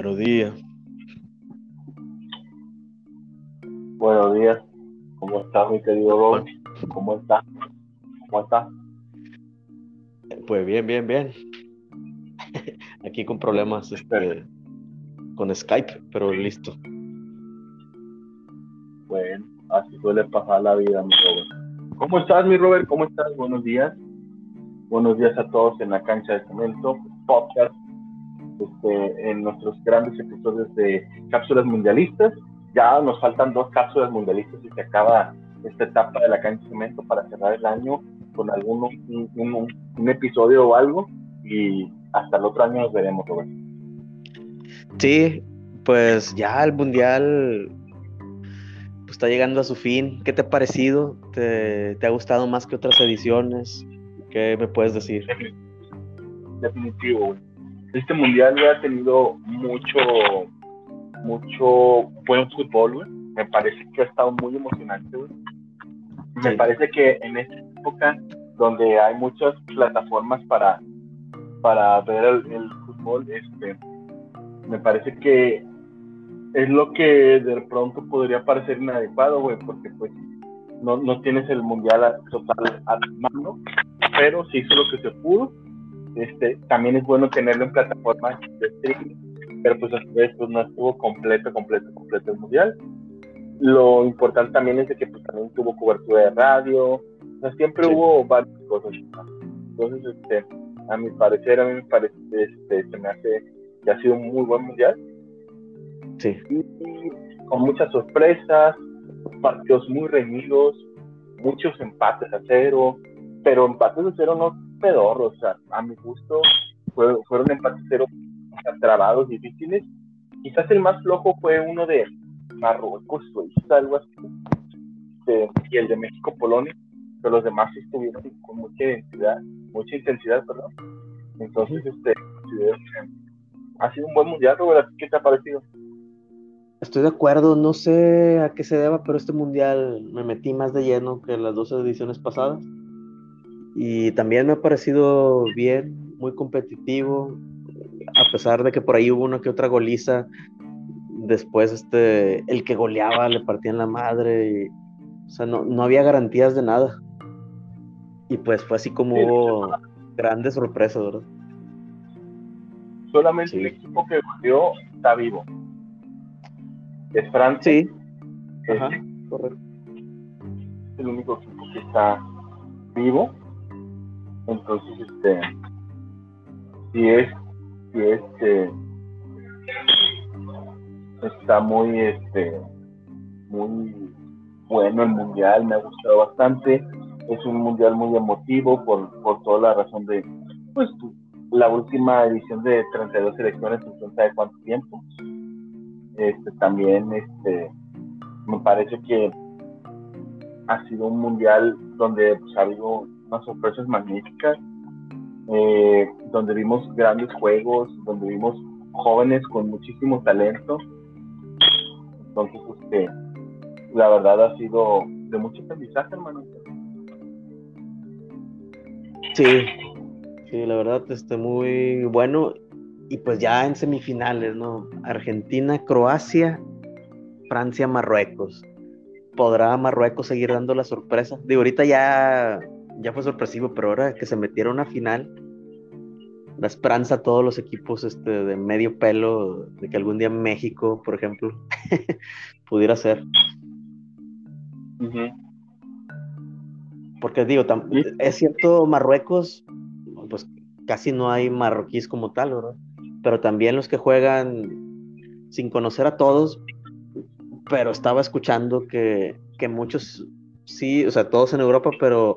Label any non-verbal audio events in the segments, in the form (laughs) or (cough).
Buenos días. Buenos días. ¿Cómo estás, mi querido Rob? ¿Cómo estás? ¿Cómo estás? Pues bien, bien, bien. (laughs) Aquí con problemas este, con Skype, pero listo. Bueno, así suele pasar la vida, mi Robert. ¿Cómo estás, mi Robert? ¿Cómo estás? Buenos días. Buenos días a todos en la cancha de cemento, podcast, este, en nuestros grandes episodios de cápsulas mundialistas. Ya nos faltan dos cápsulas mundialistas y se acaba esta etapa de la cancha de cemento para cerrar el año con algún un, un, episodio o algo y hasta el otro año nos veremos, Robert. Sí, pues ya el mundial pues, está llegando a su fin. ¿Qué te ha parecido? ¿Te, ha gustado más que otras ediciones? ¿Qué me puedes decir? Definitivo, Este mundial ha tenido mucho, mucho buen fútbol, güey. Me parece que ha estado muy emocionante, güey. Me parece que en esta época donde hay muchas plataformas para, para ver el, fútbol, este, me parece que es lo que de pronto podría parecer inadecuado, güey, porque pues no, no tienes el mundial total a mano, pero se hizo lo que se pudo. Este, también es bueno tenerlo en plataformas de streaming, pero pues a su vez pues, no estuvo completo, completo, completo el mundial. Lo importante también es de que pues, también tuvo cobertura de radio, o sea, siempre hubo varias cosas. Entonces, este, a mi parecer, a mí me parece, este, se me hace que ha sido un muy buen mundial Sí. con muchas sorpresas, partidos muy reñidos, muchos empates a cero, pero empates a cero no pedorros, o sea, a mi gusto fueron empates cero trabados, difíciles. Quizás el más flojo fue uno de Marruecos, Suiza, algo así, y el de México-Polonia, pero los demás estuvieron con mucha intensidad, mucha intensidad, perdón. Entonces, este, ha sido un buen mundial, Robert, ¿qué te ha parecido? Estoy de acuerdo, no sé a qué se deba, pero este mundial me metí más de lleno que las dos ediciones pasadas. Y también me ha parecido bien, muy competitivo, a pesar de que por ahí hubo una que otra goliza. Después, este, el que goleaba le partía en la madre. Y, o sea, no, no había garantías de nada. Y pues fue así como hubo grandes sorpresas, ¿verdad? Solamente el equipo que goleó está vivo es Francia. Sí. Ajá, correcto. Es el único equipo que está vivo. Entonces, este, si es, si este, está muy, este, muy bueno el mundial, me ha gustado bastante. Es un mundial muy emotivo por, por toda la razón de, pues, la última edición de 32 selecciones en de cuánto tiempo este, también este, me parece que ha sido un mundial donde pues, ha habido unas sorpresas magníficas, eh, donde vimos grandes juegos, donde vimos jóvenes con muchísimo talento. Entonces, este, la verdad ha sido de mucho aprendizaje, hermano. Sí, sí, la verdad, este, muy bueno y pues ya en semifinales, ¿no? Argentina, Croacia, Francia, Marruecos. ¿Podrá Marruecos seguir dando la sorpresa? Digo, ahorita ya, ya fue sorpresivo, pero ahora que se metieron a final, la esperanza a todos los equipos este, de medio pelo de que algún día México, por ejemplo, (laughs) pudiera ser. Porque digo, es cierto, Marruecos, pues casi no hay marroquíes como tal, ¿verdad? pero también los que juegan sin conocer a todos, pero estaba escuchando que, muchos, sí, o sea, todos en Europa, pero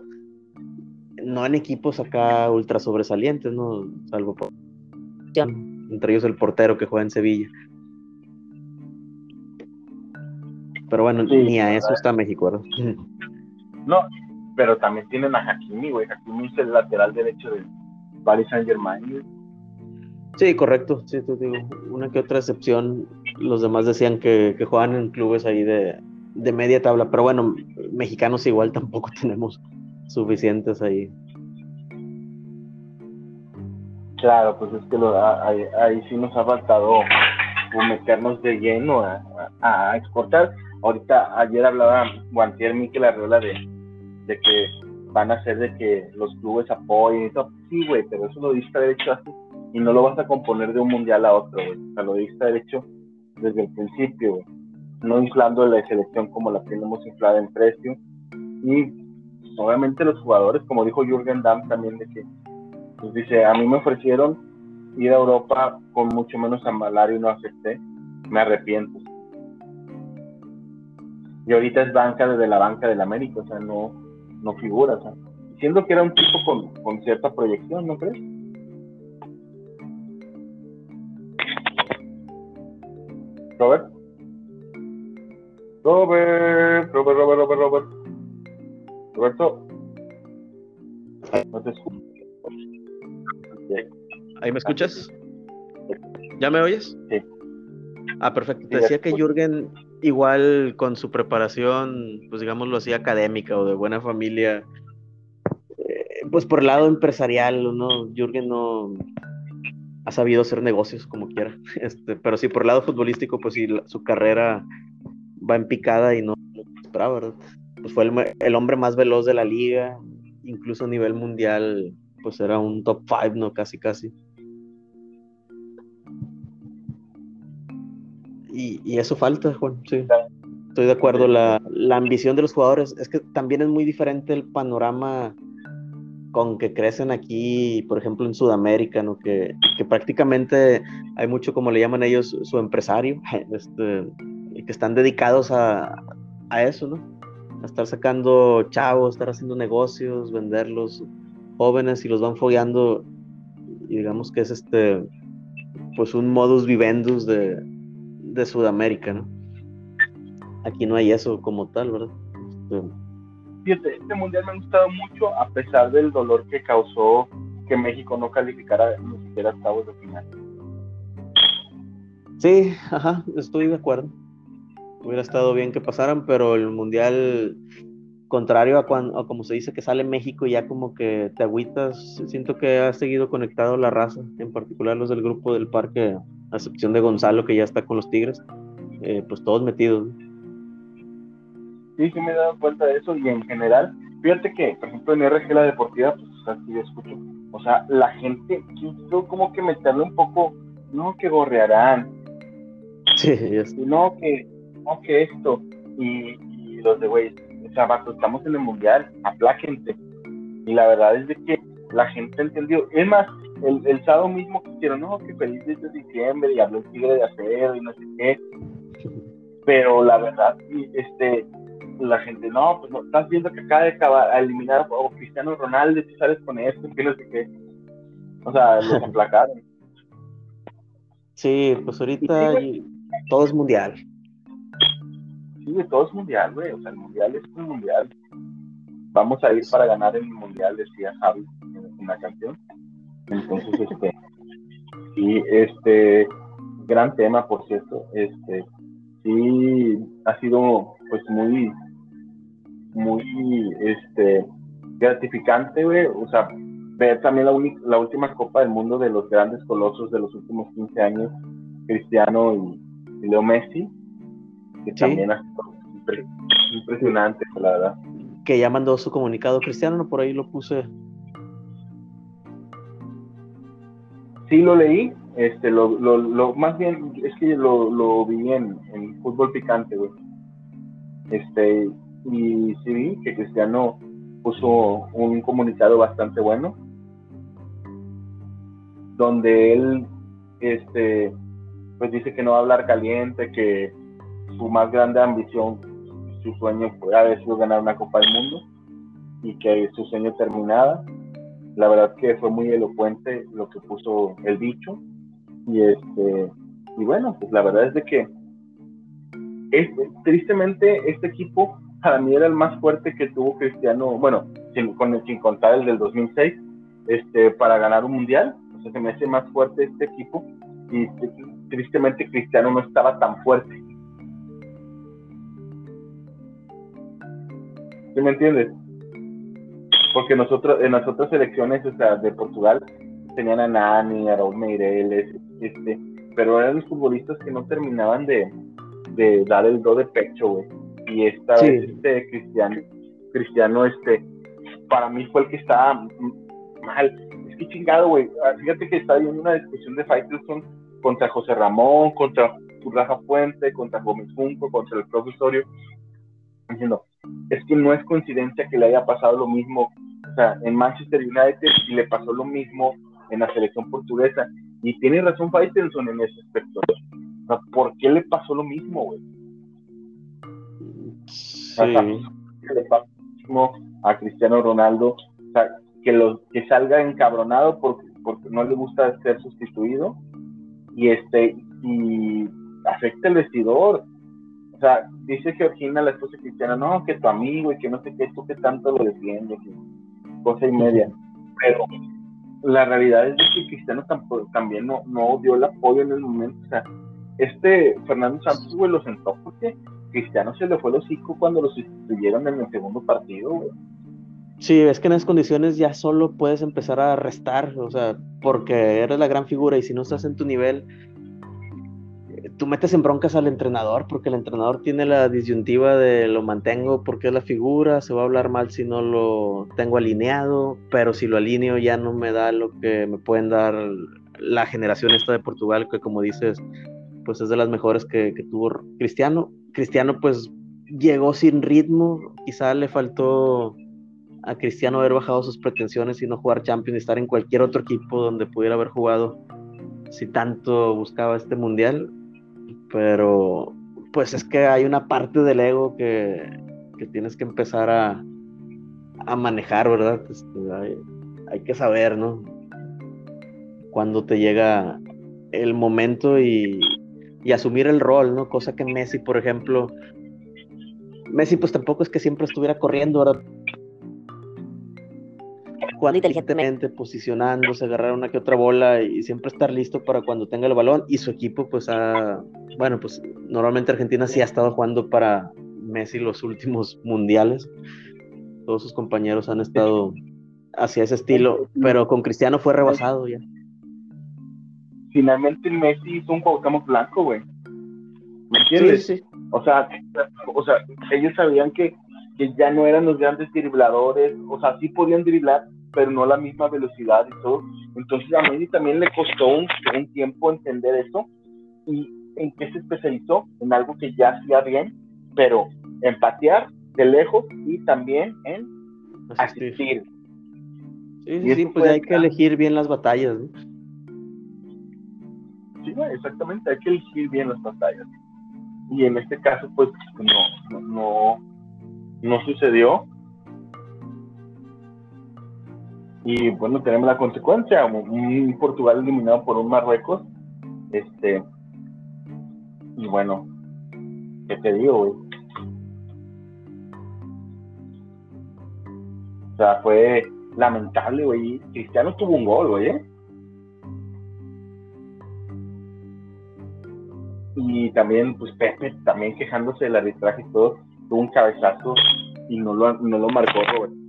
no en equipos acá ultra sobresalientes, ¿no? Salvo por... Entre ellos el portero que juega en Sevilla. Pero bueno, ni a eso está México, ¿verdad? (laughs) No, pero también tienen a Hakimi, güey. Hakimi es el lateral derecho del Paris Saint Germain, Sí, correcto. Sí, te digo, una que otra excepción. Los demás decían que, juegan en clubes ahí de, media tabla, pero bueno, mexicanos igual tampoco (laughs) tenemos suficientes ahí. Claro, pues es que ahí, sí nos ha faltado meternos de lleno a, exportar. Ahorita, ayer hablaba Guantier Miquel Arreola de, de que van a hacer de que los clubes apoyen y todo. Sí, güey, pero eso lo diste derecho así y no lo vas a componer de un mundial a otro, güey. O sea, lo diste derecho desde el principio. No inflando la selección como la tenemos inflada en precio. Y obviamente los jugadores, como dijo Jürgen Damm también, de que, pues dice, a mí me ofrecieron ir a Europa con mucho menos salario y no acepté, me arrepiento. Y ahorita es banca desde la banca del América, o sea, no, no figura, o sea, siendo que era un tipo con, con cierta proyección, ¿no crees? Robert. Robert, Robert, Robert, Robert, Robert. Roberto. No te escucho. ¿Ahí me escuchas? ¿Ya me oyes? Sí. Ah, perfecto. Te decía que Jürgen, igual con su preparación, pues digámoslo así, académica o de buena familia, eh, pues por el lado empresarial, ¿no? Jürgen no ha sabido hacer negocios como quiera. (laughs) Este, pero sí, por el lado futbolístico, pues sí, su carrera va en picada y no lo esperaba, ¿verdad? Pues fue el, el hombre más veloz de la liga, incluso a nivel mundial, pues era un top 5, ¿no? Casi, casi. Y, eso falta, Juan, sí. Estoy de acuerdo. La, ambición de los jugadores es que también es muy diferente el panorama con que crecen aquí, por ejemplo, en Sudamérica, ¿no? Que, prácticamente hay mucho, como le llaman ellos, su empresario, (laughs) este, y que están dedicados a, a eso, ¿no? A estar sacando chavos, estar haciendo negocios, venderlos jóvenes y los van fogueando. Y digamos que es este, pues un modus vivendus de, de Sudamérica, ¿no? Aquí no hay eso como tal, ¿verdad? Este... Fíjate, este mundial me ha gustado mucho a pesar del dolor que causó que México no calificara ni siquiera a octavos de final. Sí, ajá, estoy de acuerdo. Hubiera estado bien que pasaran, pero el mundial, contrario a, cuando, a como se dice que sale México, ya como que te agüitas. Siento que ha seguido conectado la raza, en particular los del grupo del parque a excepción de Gonzalo que ya está con los Tigres, eh, pues todos metidos. Sí, sí me he dado cuenta de eso y en general, fíjate que, por ejemplo, en RG La Deportiva, pues así escucho, o sea, la gente quiso como que meterle un poco, no, que gorrearán, sí, no, que, no, que esto, y, los de, güey, o sea, estamos en el Mundial, apláquense, y la verdad es de que la gente entendió, es más, el, el sábado mismo quisieron, no, que feliz de diciembre y habló el tigre de acero y no sé qué. Pero la verdad, este, la gente, no, pues no, estás viendo que acaba de acabar, a eliminar a Cristiano Ronaldo y tú sales con esto, que no sé qué. O sea, los (laughs) aplacaron. Sí, pues ahorita todo es mundial. Sí, todo es mundial, güey. O sea, el mundial es un mundial. Vamos a ir para ganar el mundial, decía Javi en la canción. Entonces, este, sí, este, gran tema, por cierto, este, sí, ha sido, pues, muy, muy, este, gratificante, güey, o sea, ver también la, la última Copa del Mundo de los grandes colosos de los últimos 15 años, Cristiano y, Leo Messi, que también ha sido impresionante, la verdad. Que ya mandó su comunicado Cristiano, por ahí lo puse sí lo leí, este, lo, lo, lo, más bien es que lo, lo vi en, fútbol picante, güey. Este, y sí vi que Cristiano puso un comunicado bastante bueno, donde él, este, pues dice que no va a hablar caliente, que su más grande ambición, su sueño fue haber sido ganar una Copa del Mundo y que su sueño terminaba la verdad que fue muy elocuente lo que puso el dicho y este y bueno pues la verdad es de que tristemente este equipo para mí era el más fuerte que tuvo Cristiano bueno sin, con, sin contar el del 2006 este para ganar un mundial. O sea se me hace más fuerte este equipo y tristemente Cristiano no estaba tan fuerte ¿Sí me entiendes? porque nosotros en las selecciones o sea, de Portugal tenían a Nani, a Raúl Meireles, este, pero eran los futbolistas que no terminaban de, de dar el do de pecho, güey. Y esta vez, este Cristiano, Cristiano, este, para mí fue el que estaba mal. Es que chingado, güey. Ah, fíjate que está viendo una discusión de Faitelson contra José Ramón, contra Rafa Fuente, contra Gómez Junco, contra el profesorio, diciendo, es que no es coincidencia que le haya pasado lo mismo, o sea, en Manchester United y le pasó lo mismo en la selección portuguesa. Y tiene razón Faitelson en ese aspecto. O sea, ¿por qué le pasó lo mismo, güey? Sí. le pasó lo mismo a Cristiano Ronaldo? O sea, que, lo, que salga encabronado porque, porque no le gusta ser sustituido y este y afecta el vestidor. O sea, dice Georgina, la esposa cristiana, no, que tu amigo y que no sé qué, tú que tanto lo defiendes, cosa y media. Pero la realidad es que Cristiano tampoco, también no, no dio el apoyo en el momento. O sea, este Fernando Santos, güey, lo sentó porque Cristiano se le fue el hocico cuando lo sustituyeron en el segundo partido, güey. Sí, es que en esas condiciones ya solo puedes empezar a restar, o sea, porque eres la gran figura y si no estás en tu nivel, tú metes en broncas al entrenador porque el entrenador tiene la disyuntiva de lo mantengo porque es la figura, se va a hablar mal si no lo tengo alineado, pero si lo alineo ya no me da lo que me pueden dar la generación esta de Portugal, que como dices, pues es de las mejores que, tuvo Cristiano. Cristiano pues llegó sin ritmo, quizá le faltó a Cristiano haber bajado sus pretensiones y no jugar Champions y estar en cualquier otro equipo donde pudiera haber jugado si tanto buscaba este mundial pero pues es que hay una parte del ego que, tienes que empezar a, manejar, ¿verdad? Este, hay, que saber, ¿no? Cuando te llega el momento y, y, asumir el rol, ¿no? Cosa que Messi, por ejemplo, Messi pues tampoco es que siempre estuviera corriendo, ¿verdad? Jugando inteligentemente, posicionándose, agarrar una que otra bola y siempre estar listo para cuando tenga el balón. Y su equipo, pues, ha, bueno, pues normalmente Argentina sí ha estado jugando para Messi los últimos mundiales. Todos sus compañeros han estado hacia ese estilo, pero con Cristiano fue rebasado ya. Finalmente Messi hizo un Cuauhtémoc blanco, güey. ¿Me entiendes? Sí, sí. O sea, o sea, ellos sabían que, que ya no eran los grandes dribladores, o sea, sí podían driblar, pero no la misma velocidad y todo. Entonces a Messi también le costó un, tiempo entender eso y en qué se especializó, en algo que ya hacía bien, pero en patear de lejos y también en asistir. Sí, sí, pues hay que elegir bien las batallas. ¿no? Sí, exactamente, hay que elegir bien las batallas. Y en este caso, pues no, no, no, no sucedió y bueno, tenemos la consecuencia, un Portugal eliminado por un Marruecos. Este, y bueno, ¿qué te digo, güey? O sea, fue lamentable, güey. Cristiano tuvo un gol, güey. ¿eh? Y también, pues Pepe, también quejándose del arbitraje y todo, tuvo un cabezazo y no lo, no lo marcó, güey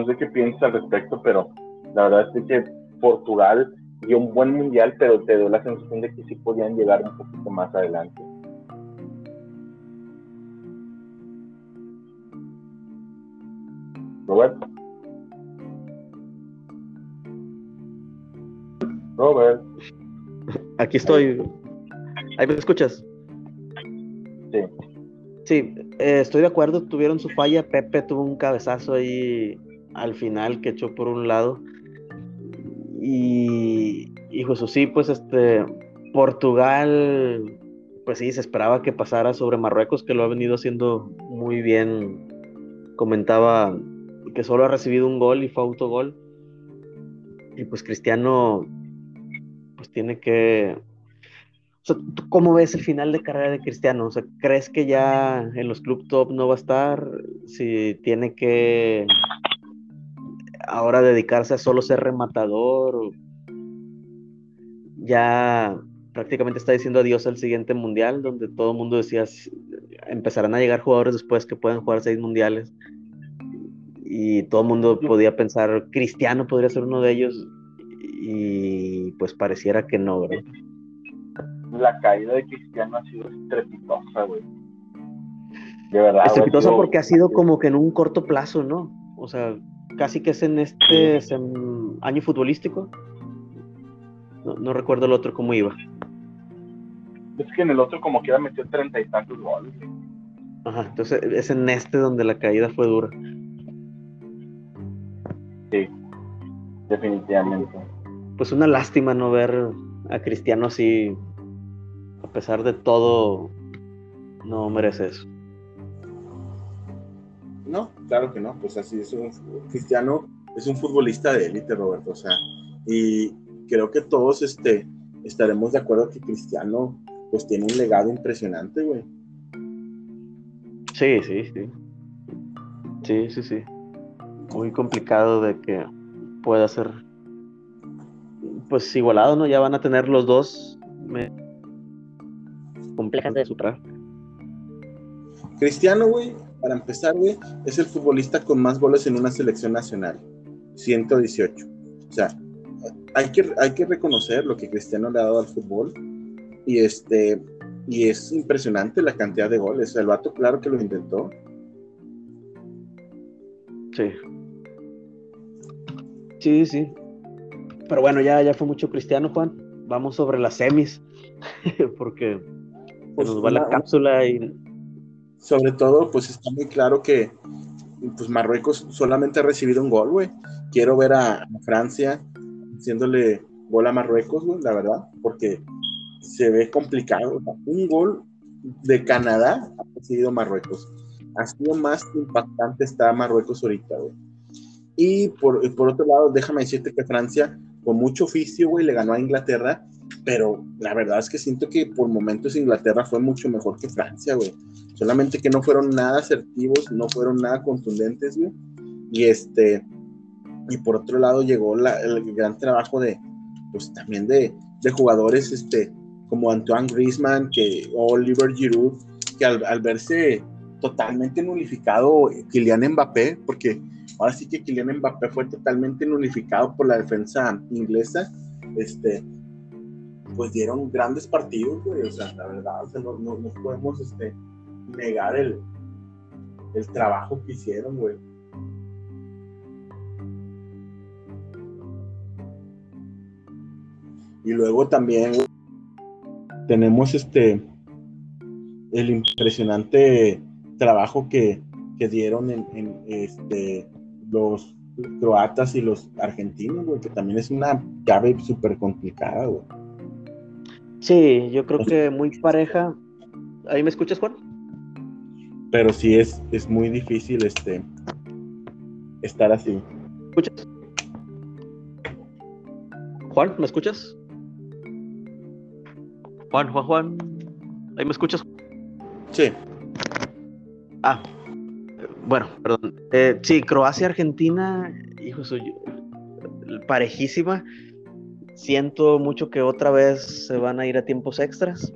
no sé qué piensas al respecto, pero la verdad es que Portugal dio un buen mundial, pero te dio la sensación de que sí podían llegar un poquito más adelante. Robert. Robert. Aquí estoy. ¿Ahí me escuchas? Sí. Sí, eh, estoy de acuerdo, tuvieron su falla. Pepe tuvo un cabezazo ahí al final que echó por un lado. Y, y Jesús, sí, pues este, Portugal, pues sí, se esperaba que pasara sobre Marruecos, que lo ha venido haciendo muy bien. Comentaba que solo ha recibido un gol y fue autogol. Y pues Cristiano, pues tiene que... cómo ves el final de carrera de Cristiano? O sea, ¿crees que ya en los club top no va a estar? Si tiene que ahora dedicarse a solo ser rematador. Ya prácticamente está diciendo adiós al siguiente mundial, donde todo el mundo decía, empezarán a llegar jugadores después que pueden jugar seis mundiales. Y todo el mundo podía pensar, Cristiano podría ser uno de ellos. y pues pareciera que no, ¿verdad? La caída de Cristiano ha sido estrepitosa, güey. De verdad. Estrepitosa porque ha sido como que en un corto plazo, ¿no? O sea, casi que es en este año futbolístico. No, recuerdo el otro cómo iba. Es que en el otro como que metió treinta y tantos goles. Ajá, entonces es en este donde la caída fue dura. Sí, definitivamente. Pues una lástima no ver a Cristiano así, a pesar de todo, no merece eso. No, claro que no, pues así es un Cristiano es un futbolista de élite, Roberto, o sea, y creo que todos este, estaremos de acuerdo que Cristiano pues tiene un legado impresionante, güey. Sí, sí, sí. Sí, sí, sí. Muy complicado de que pueda ser pues igualado, ¿no? Ya van a tener los dos complejas de superar. Cristiano, güey, para empezar, güey, es el futbolista con más goles en una selección nacional. 118. O sea, hay que, hay que reconocer lo que Cristiano le ha dado al fútbol. Y este, y es impresionante la cantidad de goles. El vato, claro que lo intentó. Sí. Sí, sí. Pero bueno, ya, ya fue mucho cristiano, Juan. Vamos sobre las semis. (laughs) Porque pues nos va la cápsula y. Sobre todo, pues está muy claro que pues Marruecos solamente ha recibido un gol, güey. Quiero ver a, Francia haciéndole gol a Marruecos, güey, la verdad, porque se ve complicado. Un gol de Canadá ha recibido Marruecos. Ha sido más impactante está Marruecos ahorita, güey. Y por, por otro lado, déjame decirte que Francia, con mucho oficio, güey, le ganó a Inglaterra, pero la verdad es que siento que por momentos Inglaterra fue mucho mejor que Francia, güey. Solamente que no fueron nada asertivos, no fueron nada contundentes, güey. Y este, y por otro lado llegó el gran trabajo de, pues también de, de jugadores, este, como Antoine Griezmann que, Oliver Giroud, que al, verse totalmente nulificado Kylian Mbappé, porque ahora sí que Kylian Mbappé fue totalmente nulificado por la defensa inglesa, este, pues dieron grandes partidos, güey, o sea, la verdad, no, no, podemos este, negar el, el trabajo que hicieron, güey. Y luego también tenemos este el impresionante trabajo que, dieron en, este, los croatas y los argentinos, güey, que también es una llave súper complicada, güey. Sí, yo creo que muy pareja. ¿Ahí me escuchas, Juan? Pero sí es, es muy difícil este estar así. ¿Me escuchas? Juan, ¿me escuchas? Juan, Juan, Juan. ¿Ahí me escuchas? Sí. Ah, bueno, perdón. Eh, sí, Croacia-Argentina, hijo suyo, parejísima. Siento mucho que otra vez se van a ir a tiempos extras.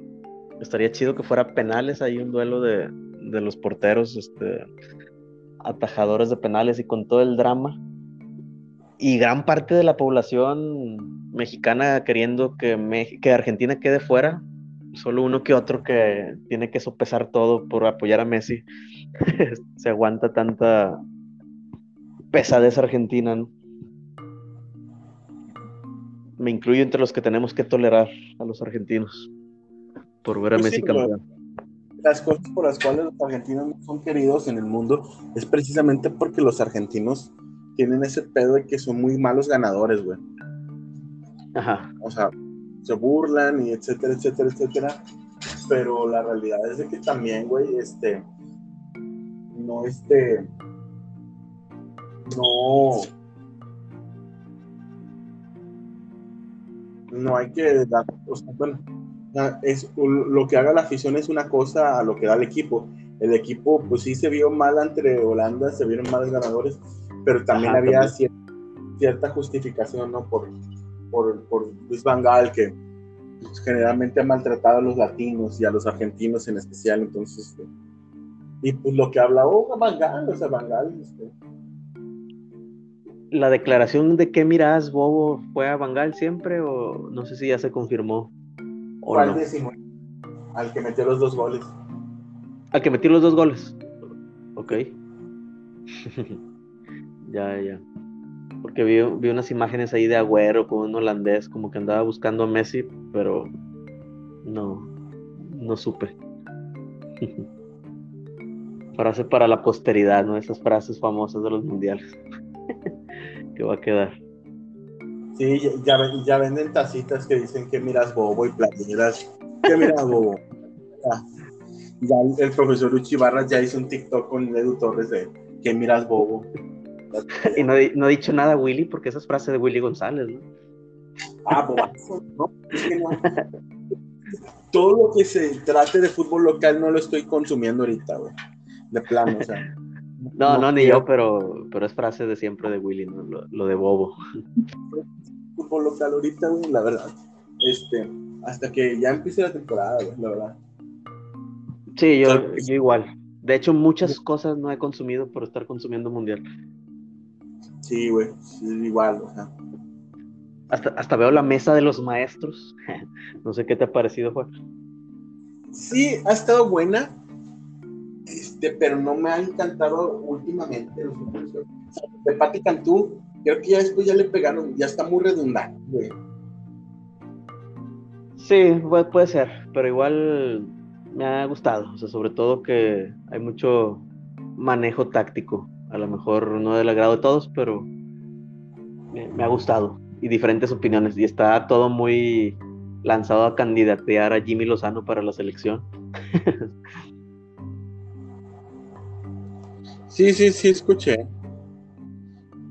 Estaría chido que fuera penales, hay un duelo de, de los porteros, este, atajadores de penales y con todo el drama. Y gran parte de la población mexicana queriendo que, que Argentina quede fuera, solo uno que otro que tiene que sopesar todo por apoyar a Messi. (laughs) Se aguanta tanta pesadez argentina, Me incluyo entre los que tenemos que tolerar a los argentinos por ver a pues Messi campeón. Las cosas por las cuales los argentinos no son queridos en el mundo es precisamente porque los argentinos tienen ese pedo de que son muy malos ganadores, güey. O sea, se burlan y etcétera, etcétera, etcétera. Pero la realidad es de que también, güey, este, no, este, no, no hay que dar, o sea, bueno, es, lo que haga la afición es una cosa a lo que da el equipo. El equipo, pues sí se vio mal entre Holanda, se vieron malos ganadores, pero también había Cierta, cierta, justificación, ¿no? Por, por, Luis Van Gaal, que generalmente ha maltratado a los latinos y a los argentinos en especial, entonces, este, y pues lo que hablaba oh, Van Gaal, o sea, Van Gaal, este, ¿La declaración de qué miras, Bobo, fue a Bangal siempre o no sé si ya se confirmó? O ¿Cuál no? Al que metió los dos goles. Al que metió los dos goles. Ok. (laughs) ya, ya. Porque vi, vi, unas imágenes ahí de Agüero con un holandés, como que andaba buscando a Messi, pero no, no supe. (laughs) Frase para la posteridad, ¿no? Esas frases famosas de los mundiales. Que va a quedar. Sí, ya, ya venden tacitas que dicen que miras bobo y playeras. ¿Qué miras bobo? Ya, el profesor Luchi Barras ya hizo un TikTok con Edu Torres de que miras bobo. (laughs) Y no, no, he dicho nada Willy porque esa es frase de Willy González, ¿no? Ah, bobazo, ¿no? Es que no. Todo lo que se trate de fútbol local no lo estoy consumiendo ahorita, güey. De plano, o sea. No, no, ni yo, pero, pero es frase de siempre de Willy, ¿no? lo, de bobo. (laughs) Fútbol local ahorita, güey, la verdad. Este, hasta que ya empiece la temporada, güey, la verdad. Sí, yo, yo igual. De hecho, muchas cosas no he consumido por estar consumiendo mundial. Sí, güey, sí, igual, o sea. Hasta, hasta veo la mesa de los maestros. (laughs) no sé qué te ha parecido, Juan. Sí, ha estado buena pero no me ha encantado últimamente De Patti Cantú, creo que ya después ya le pegaron, ya está muy redundante, Sí, puede, ser, pero igual me ha gustado, o sea, sobre todo que hay mucho manejo táctico, a lo mejor no del agrado de todos, pero me, me ha gustado y diferentes opiniones y está todo muy lanzado a candidatear a Jimmy Lozano para la selección. (laughs) Sí, sí, sí, escuché.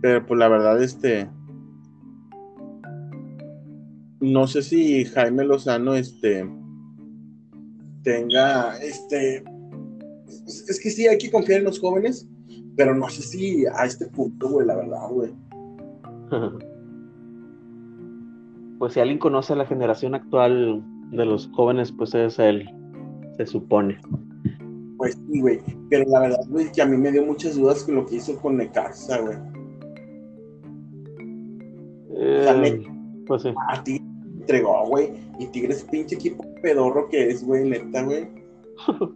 Pero pues la verdad, este. No sé si Jaime Lozano, este. Tenga, este. Es que sí, hay que confiar en los jóvenes, pero no sé si a este punto, güey, la verdad, güey. (laughs) Pues si alguien conoce a la generación actual de los jóvenes, pues es él, se supone. Pues sí, güey. Pero la verdad, güey, que a mí me dio muchas dudas con lo que hizo con Necaxa, güey. Eh, pues sí. A ti entregó, güey. Y Tigres, pinche equipo pedorro que es, güey, neta, güey. (laughs)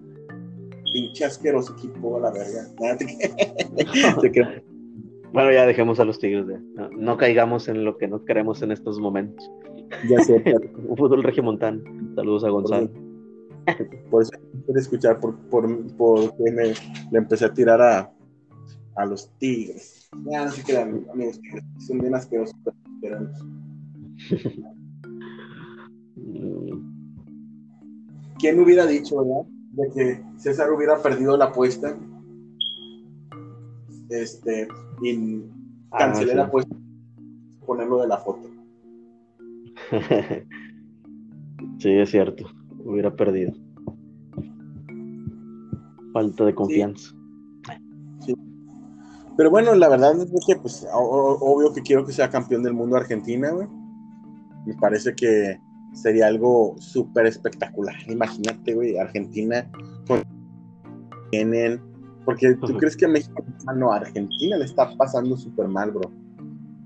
pinche asqueroso equipo, la verga. (laughs) (laughs) bueno, ya dejemos a los Tigres. De, no, caigamos en lo que no queremos en estos momentos. Ya sé. Un fútbol regimontano. Saludos a Gonzalo. Por eso quiero escuchar por, por, me le empecé a tirar a, a los tigres. Ya no se quedan, amigos, son bien asquerosos, pero ¿Quién hubiera dicho, verdad? De que César hubiera perdido la apuesta este, y ah, cancelé la apuesta ponerlo de la foto. (laughs) sí, es cierto hubiera perdido. Falta de confianza. Pero bueno, la verdad es que, pues, obvio que quiero que sea campeón del mundo Argentina, güey. Me parece que sería algo súper espectacular. Imagínate, güey, Argentina con... tienen. Porque tú crees que México, no, Argentina le está pasando súper mal, bro.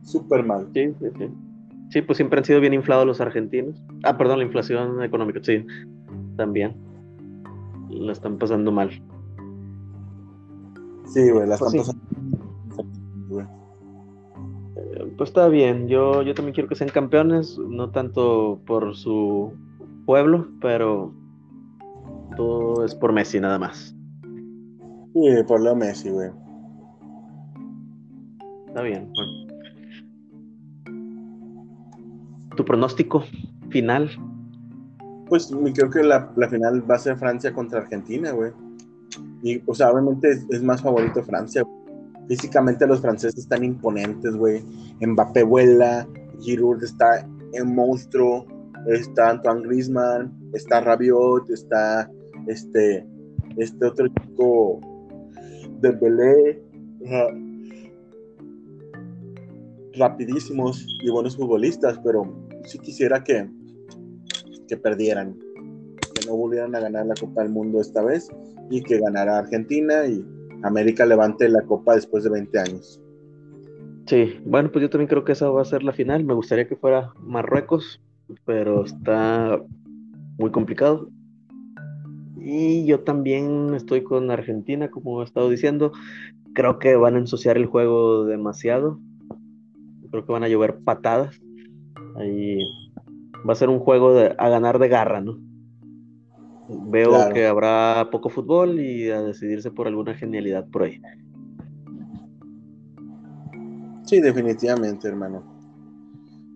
Súper mal. Sí, sí, sí. Sí, pues siempre han sido bien inflados los argentinos. Ah, perdón, la inflación económica, sí, también. La están pasando mal. Sí, güey, la pues están pasando eh, Pues está bien, yo, yo también quiero que sean campeones, no tanto por su pueblo, pero todo es por Messi nada más. Sí, por lo Messi, güey. Está bien, bueno tu pronóstico final. Pues creo que la, final va a ser Francia contra Argentina, güey. Y, o sea, obviamente es, más favorito Francia. Físicamente los franceses están imponentes, güey. Mbappé vuela, Giroud está en monstruo, está Antoine Griezmann, está Rabiot, está este, este otro chico de Belé rapidísimos y buenos futbolistas, pero sí quisiera que, que perdieran, que no volvieran a ganar la Copa del Mundo esta vez y que ganara Argentina y América levante la Copa después de 20 años. Sí, bueno, pues yo también creo que esa va a ser la final. Me gustaría que fuera Marruecos, pero está muy complicado. Y yo también estoy con Argentina, como he estado diciendo. Creo que van a ensuciar el juego demasiado. Creo que van a llover patadas. Ahí va a ser un juego de, a ganar de garra, ¿no? Veo que habrá poco fútbol y a decidirse por alguna genialidad por ahí. Sí, definitivamente, hermano.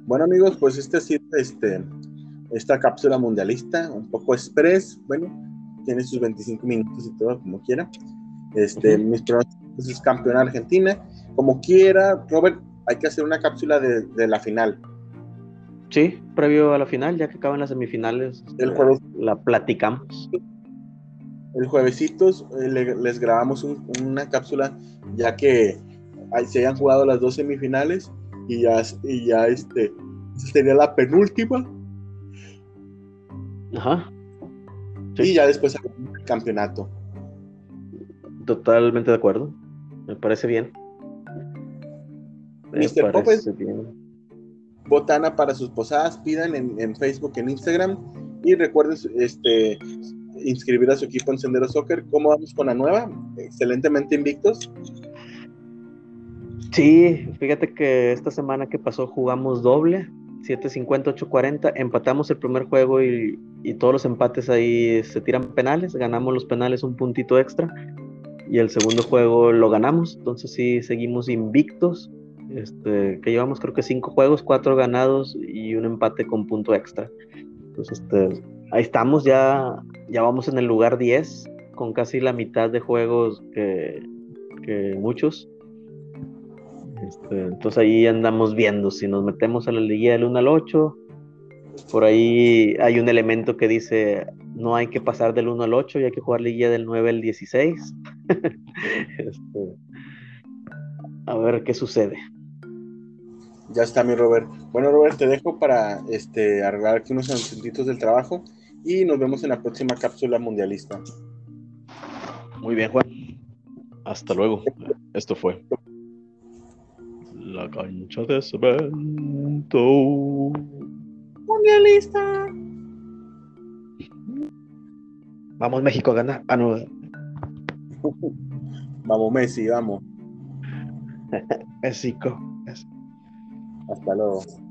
Bueno, amigos, pues este ha sido este, esta cápsula mundialista, un poco express, bueno, tiene sus 25 minutos y todo, como quiera. Este, mis pronósticos es campeón Argentina. Como quiera, Robert, hay que hacer una cápsula de, la final. Sí, previo a la final, ya que acaban las semifinales, el jueves, la platicamos. El juevesitos eh, les grabamos una cápsula, ya que se hayan jugado las dos semifinales y ya, y ya este sería la penúltima. Ajá. Y ya después el campeonato. Totalmente de acuerdo. Me parece bien. Mr. bien. Botana para sus posadas, pidan en, en, Facebook, en Instagram y recuerden este, inscribir a su equipo en Sendero Soccer. ¿Cómo vamos con la nueva? Excelentemente invictos. Sí, fíjate que esta semana que pasó jugamos doble, 7.50, 8.40, empatamos el primer juego y, todos los empates ahí se tiran penales, ganamos los penales un puntito extra y el segundo juego lo ganamos, entonces sí seguimos invictos, este, que llevamos creo que cinco juegos, cuatro ganados y un empate con punto extra. Entonces este, ahí estamos, ya, ya vamos en el lugar 10 con casi la mitad de juegos que, que muchos este, entonces ahí andamos viendo si nos metemos a la liguilla del 1 al 8. Por ahí hay un elemento que dice no hay que pasar del 1 al 8 y hay que jugar liguilla del 9 al 16. (laughs) Este, a ver qué sucede. Ya está mi Robert. Bueno Robert, te dejo para este, arreglar aquí unos asuntitos del trabajo y nos vemos en la próxima cápsula mundialista. Muy bien Juan. Hasta luego. Esto fue la cancha de cemento. Mundialista. Vamos México a ganar. Ah, no. (laughs) vamos Messi, vamos. (laughs) México. Hasta luego.